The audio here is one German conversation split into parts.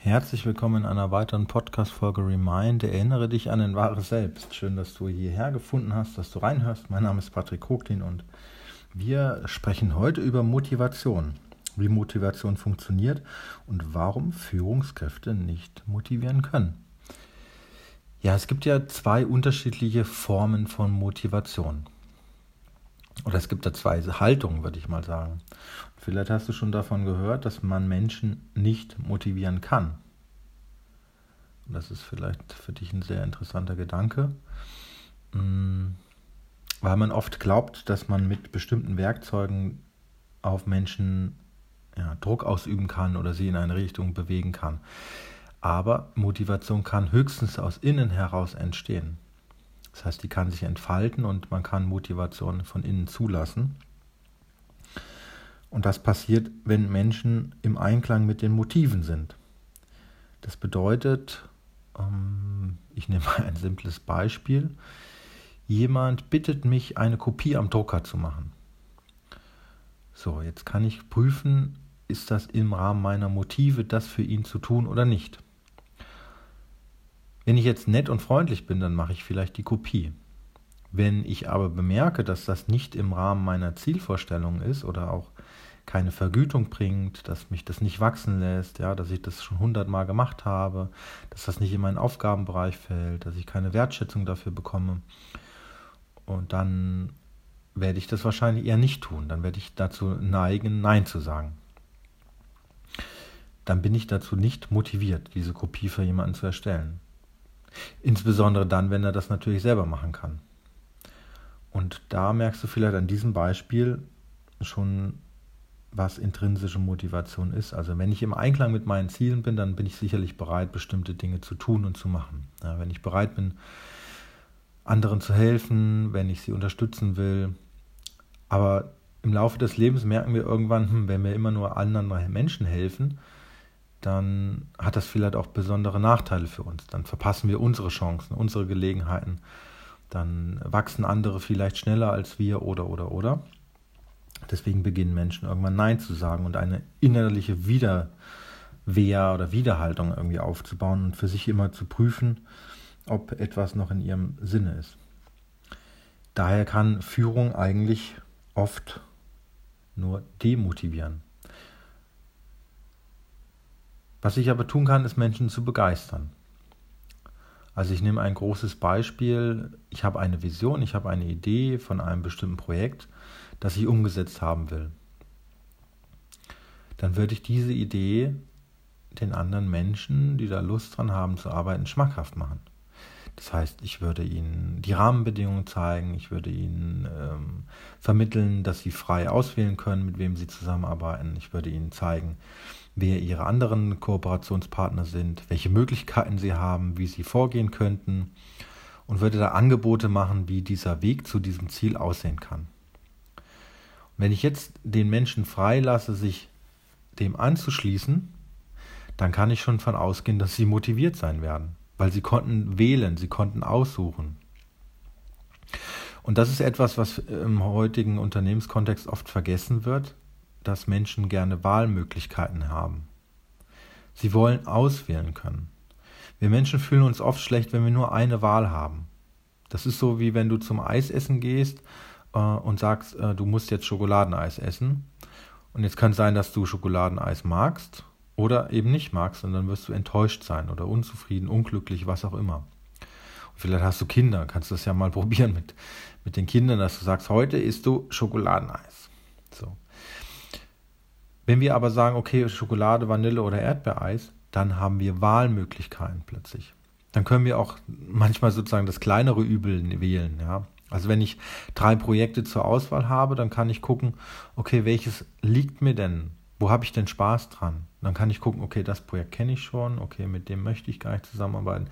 Herzlich willkommen in einer weiteren Podcast-Folge Remind. Erinnere dich an dein wahres Selbst. Schön, dass du hierher gefunden hast, dass du reinhörst. Mein Name ist Patrick Koglin und wir sprechen heute über Motivation. Wie Motivation funktioniert und warum Führungskräfte nicht motivieren können. Ja, es gibt ja zwei unterschiedliche Formen von Motivation. Oder es gibt da zwei Haltungen, würde ich mal sagen. Vielleicht hast du schon davon gehört, dass man Menschen nicht motivieren kann. Und das ist vielleicht für dich ein sehr interessanter Gedanke, mm, weil man oft glaubt, dass man mit bestimmten Werkzeugen auf Menschen ja, Druck ausüben kann oder sie in eine Richtung bewegen kann. Aber Motivation kann höchstens aus innen heraus entstehen. Das heißt, die kann sich entfalten und man kann Motivation von innen zulassen. Und das passiert, wenn Menschen im Einklang mit den Motiven sind. Das bedeutet, ähm, ich nehme mal ein simples Beispiel. Jemand bittet mich, eine Kopie am Drucker zu machen. So, jetzt kann ich prüfen, ist das im Rahmen meiner Motive, das für ihn zu tun oder nicht. Wenn ich jetzt nett und freundlich bin, dann mache ich vielleicht die Kopie. Wenn ich aber bemerke, dass das nicht im Rahmen meiner Zielvorstellung ist oder auch keine Vergütung bringt, dass mich das nicht wachsen lässt, ja, dass ich das schon hundertmal gemacht habe, dass das nicht in meinen Aufgabenbereich fällt, dass ich keine Wertschätzung dafür bekomme, und dann werde ich das wahrscheinlich eher nicht tun. Dann werde ich dazu neigen, Nein zu sagen. Dann bin ich dazu nicht motiviert, diese Kopie für jemanden zu erstellen. Insbesondere dann, wenn er das natürlich selber machen kann. Und da merkst du vielleicht an diesem Beispiel schon, was intrinsische Motivation ist. Also wenn ich im Einklang mit meinen Zielen bin, dann bin ich sicherlich bereit, bestimmte Dinge zu tun und zu machen. Ja, wenn ich bereit bin, anderen zu helfen, wenn ich sie unterstützen will. Aber im Laufe des Lebens merken wir irgendwann, hm, wenn wir immer nur anderen Menschen helfen, dann hat das vielleicht auch besondere Nachteile für uns. Dann verpassen wir unsere Chancen, unsere Gelegenheiten. Dann wachsen andere vielleicht schneller als wir oder oder oder. Deswegen beginnen Menschen irgendwann Nein zu sagen und eine innerliche Widerwehr oder Widerhaltung irgendwie aufzubauen und für sich immer zu prüfen, ob etwas noch in ihrem Sinne ist. Daher kann Führung eigentlich oft nur demotivieren. Was ich aber tun kann, ist Menschen zu begeistern. Also ich nehme ein großes Beispiel. Ich habe eine Vision, ich habe eine Idee von einem bestimmten Projekt, das ich umgesetzt haben will. Dann würde ich diese Idee den anderen Menschen, die da Lust dran haben zu arbeiten, schmackhaft machen. Das heißt, ich würde ihnen die Rahmenbedingungen zeigen, ich würde ihnen ähm, vermitteln, dass sie frei auswählen können, mit wem sie zusammenarbeiten. Ich würde ihnen zeigen, wer ihre anderen Kooperationspartner sind, welche Möglichkeiten sie haben, wie sie vorgehen könnten und würde da Angebote machen, wie dieser Weg zu diesem Ziel aussehen kann. Und wenn ich jetzt den Menschen freilasse, sich dem anzuschließen, dann kann ich schon von ausgehen, dass sie motiviert sein werden, weil sie konnten wählen, sie konnten aussuchen. Und das ist etwas, was im heutigen Unternehmenskontext oft vergessen wird, dass Menschen gerne Wahlmöglichkeiten haben. Sie wollen auswählen können. Wir Menschen fühlen uns oft schlecht, wenn wir nur eine Wahl haben. Das ist so, wie wenn du zum Eisessen gehst äh, und sagst, äh, du musst jetzt Schokoladeneis essen. Und jetzt kann es sein, dass du Schokoladeneis magst oder eben nicht magst und dann wirst du enttäuscht sein oder unzufrieden, unglücklich, was auch immer. Und vielleicht hast du Kinder, kannst du das ja mal probieren mit, mit den Kindern, dass du sagst, heute isst du Schokoladeneis. So. Wenn wir aber sagen, okay, Schokolade, Vanille oder Erdbeereis, dann haben wir Wahlmöglichkeiten plötzlich. Dann können wir auch manchmal sozusagen das kleinere Übel wählen, ja. Also wenn ich drei Projekte zur Auswahl habe, dann kann ich gucken, okay, welches liegt mir denn? Wo habe ich denn Spaß dran? Dann kann ich gucken, okay, das Projekt kenne ich schon, okay, mit dem möchte ich gar nicht zusammenarbeiten.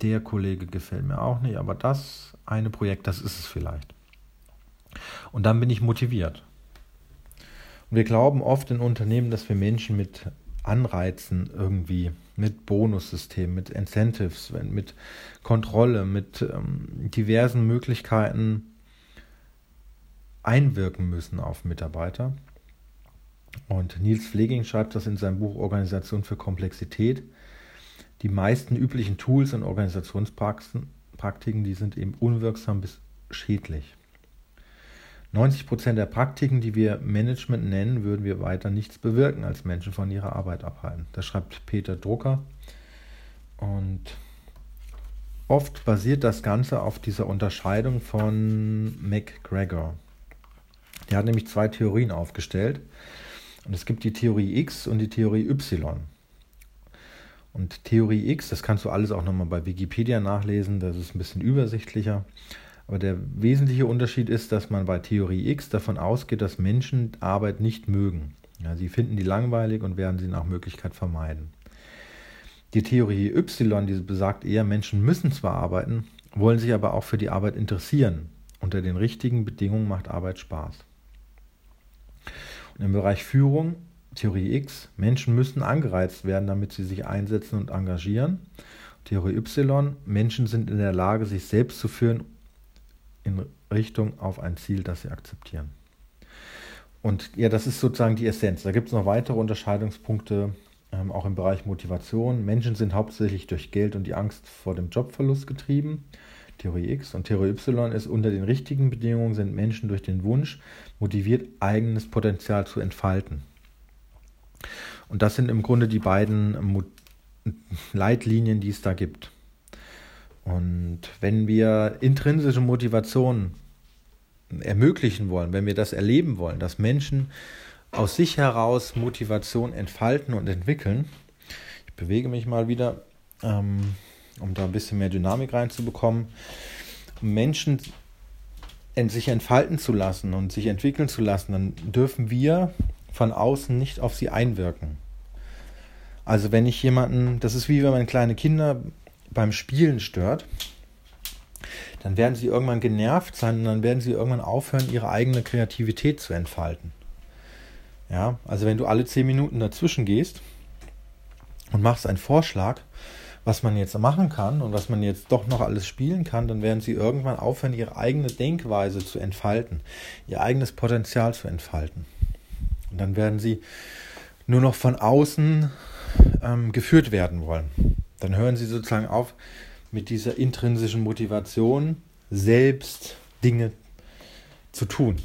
Der Kollege gefällt mir auch nicht, aber das eine Projekt, das ist es vielleicht. Und dann bin ich motiviert. Und wir glauben oft in Unternehmen, dass wir Menschen mit Anreizen irgendwie, mit Bonussystemen, mit Incentives, mit Kontrolle, mit ähm, diversen Möglichkeiten einwirken müssen auf Mitarbeiter. Und Nils Pfleging schreibt das in seinem Buch Organisation für Komplexität. Die meisten üblichen Tools und Organisationspraktiken, die sind eben unwirksam bis schädlich. 90 Prozent der Praktiken, die wir Management nennen, würden wir weiter nichts bewirken, als Menschen von ihrer Arbeit abhalten. Das schreibt Peter Drucker. Und oft basiert das Ganze auf dieser Unterscheidung von McGregor. Der hat nämlich zwei Theorien aufgestellt. Und es gibt die Theorie X und die Theorie Y. Und Theorie X, das kannst du alles auch nochmal bei Wikipedia nachlesen, das ist ein bisschen übersichtlicher. Aber der wesentliche Unterschied ist, dass man bei Theorie X davon ausgeht, dass Menschen Arbeit nicht mögen. Ja, sie finden die langweilig und werden sie nach Möglichkeit vermeiden. Die Theorie Y, die besagt eher, Menschen müssen zwar arbeiten, wollen sich aber auch für die Arbeit interessieren. Unter den richtigen Bedingungen macht Arbeit Spaß. Und im Bereich Führung, Theorie X, Menschen müssen angereizt werden, damit sie sich einsetzen und engagieren. Theorie Y, Menschen sind in der Lage, sich selbst zu führen in Richtung auf ein Ziel, das sie akzeptieren. Und ja, das ist sozusagen die Essenz. Da gibt es noch weitere Unterscheidungspunkte, ähm, auch im Bereich Motivation. Menschen sind hauptsächlich durch Geld und die Angst vor dem Jobverlust getrieben. Theorie X und Theorie Y ist, unter den richtigen Bedingungen sind Menschen durch den Wunsch motiviert, eigenes Potenzial zu entfalten. Und das sind im Grunde die beiden Leitlinien, die es da gibt. Und wenn wir intrinsische Motivation ermöglichen wollen, wenn wir das erleben wollen, dass Menschen aus sich heraus Motivation entfalten und entwickeln, ich bewege mich mal wieder, ähm, um da ein bisschen mehr Dynamik reinzubekommen, um Menschen sich entfalten zu lassen und sich entwickeln zu lassen, dann dürfen wir von außen nicht auf sie einwirken. Also wenn ich jemanden, das ist wie wenn man kleine Kinder beim Spielen stört, dann werden sie irgendwann genervt sein und dann werden sie irgendwann aufhören, ihre eigene Kreativität zu entfalten. Ja, also wenn du alle zehn Minuten dazwischen gehst und machst einen Vorschlag, was man jetzt machen kann und was man jetzt doch noch alles spielen kann, dann werden sie irgendwann aufhören, ihre eigene Denkweise zu entfalten, ihr eigenes Potenzial zu entfalten. Und dann werden sie nur noch von außen ähm, geführt werden wollen. Dann hören sie sozusagen auf mit dieser intrinsischen Motivation, selbst Dinge zu tun.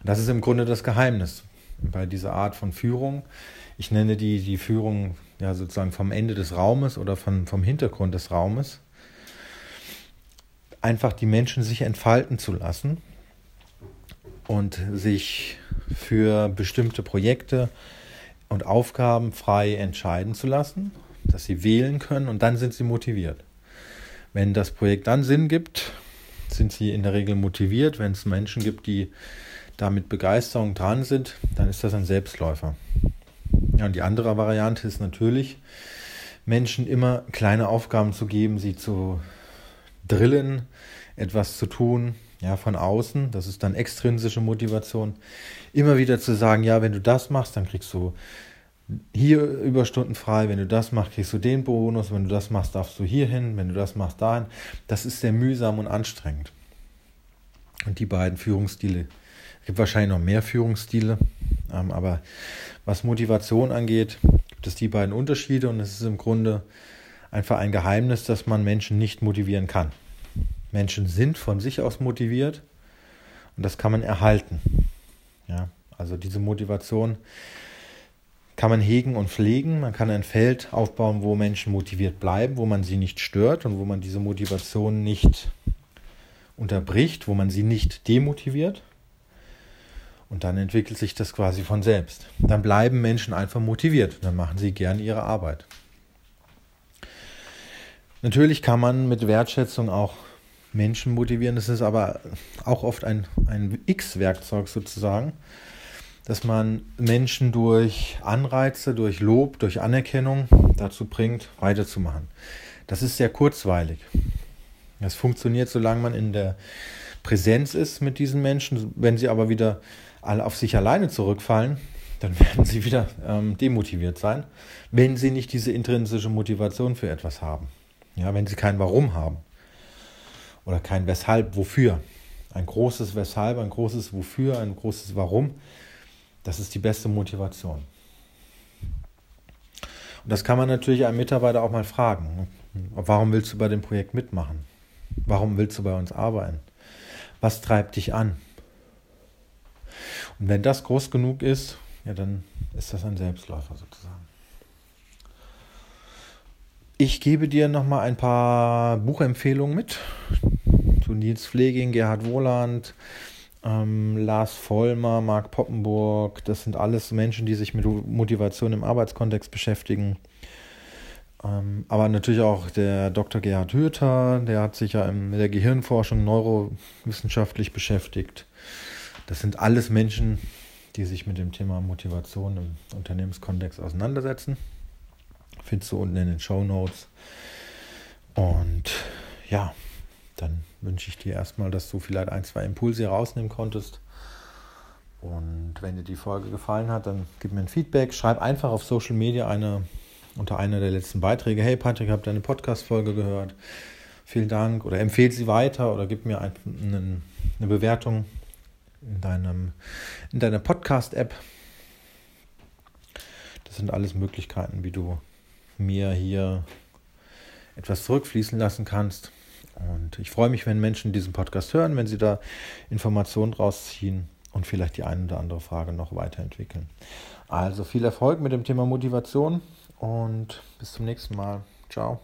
Und das ist im Grunde das Geheimnis bei dieser Art von Führung. Ich nenne die, die Führung ja sozusagen vom Ende des Raumes oder von, vom Hintergrund des Raumes. Einfach die Menschen sich entfalten zu lassen und sich für bestimmte Projekte und Aufgaben frei entscheiden zu lassen, dass sie wählen können und dann sind sie motiviert. Wenn das Projekt dann Sinn gibt, sind sie in der Regel motiviert. Wenn es Menschen gibt, die da mit Begeisterung dran sind, dann ist das ein Selbstläufer. Ja, und die andere Variante ist natürlich, Menschen immer kleine Aufgaben zu geben, sie zu drillen, etwas zu tun, ja, von außen, das ist dann extrinsische Motivation, immer wieder zu sagen, ja, wenn du das machst, dann kriegst du hier Überstunden frei, wenn du das machst, kriegst du den Bonus, wenn du das machst, darfst du hier hin, wenn du das machst, dahin. Das ist sehr mühsam und anstrengend. Und die beiden Führungsstile, es gibt wahrscheinlich noch mehr Führungsstile, ähm, aber was Motivation angeht, gibt es die beiden Unterschiede und es ist im Grunde einfach ein Geheimnis, dass man Menschen nicht motivieren kann. Menschen sind von sich aus motiviert und das kann man erhalten. Ja, also diese Motivation kann man hegen und pflegen. Man kann ein Feld aufbauen, wo Menschen motiviert bleiben, wo man sie nicht stört und wo man diese Motivation nicht unterbricht, wo man sie nicht demotiviert. Und dann entwickelt sich das quasi von selbst. Dann bleiben Menschen einfach motiviert. Dann machen sie gern ihre Arbeit. Natürlich kann man mit Wertschätzung auch Menschen motivieren. Das ist aber auch oft ein, ein X-Werkzeug sozusagen, dass man Menschen durch Anreize, durch Lob, durch Anerkennung dazu bringt, weiterzumachen. Das ist sehr kurzweilig. Das funktioniert, solange man in der Präsenz ist mit diesen Menschen. Wenn sie aber wieder alle auf sich alleine zurückfallen, dann werden sie wieder ähm, demotiviert sein, wenn sie nicht diese intrinsische Motivation für etwas haben. Ja, wenn sie kein Warum haben oder kein Weshalb, wofür. Ein großes Weshalb, ein großes Wofür, ein großes Warum, Das ist die beste Motivation. Und das kann man natürlich einem Mitarbeiter auch mal fragen. Warum willst du bei dem Projekt mitmachen? Warum willst du bei uns arbeiten? Was treibt dich an? Und wenn das groß genug ist, ja, dann ist das ein Selbstläufer sozusagen. Ich gebe dir nochmal ein paar Buchempfehlungen mit. Zu Nils Pfleging, Gerhard Wohland, ähm, Lars Vollmer, Marc Poppenburg. Das sind alles Menschen, die sich mit Motivation im Arbeitskontext beschäftigen. Ähm, aber natürlich auch der Dr. Gerhard Hürter, der hat sich ja mit der Gehirnforschung neurowissenschaftlich beschäftigt. Das sind alles Menschen, die sich mit dem Thema Motivation im Unternehmenskontext auseinandersetzen. Findest du unten in den Show Notes. Und ja, dann wünsche ich dir erstmal, dass du vielleicht ein, zwei Impulse rausnehmen konntest. Und wenn dir die Folge gefallen hat, dann gib mir ein Feedback. Schreib einfach auf Social Media eine, unter einer der letzten Beiträge: Hey Patrick, habe deine Podcast-Folge gehört. Vielen Dank. Oder empfehle sie weiter oder gib mir ein, eine, eine Bewertung in, deinem, in deiner Podcast-App. Das sind alles Möglichkeiten, wie du mir hier etwas zurückfließen lassen kannst. Und ich freue mich, wenn Menschen diesen Podcast hören, wenn sie da Informationen rausziehen und vielleicht die eine oder andere Frage noch weiterentwickeln. Also viel Erfolg mit dem Thema Motivation und bis zum nächsten Mal. Ciao.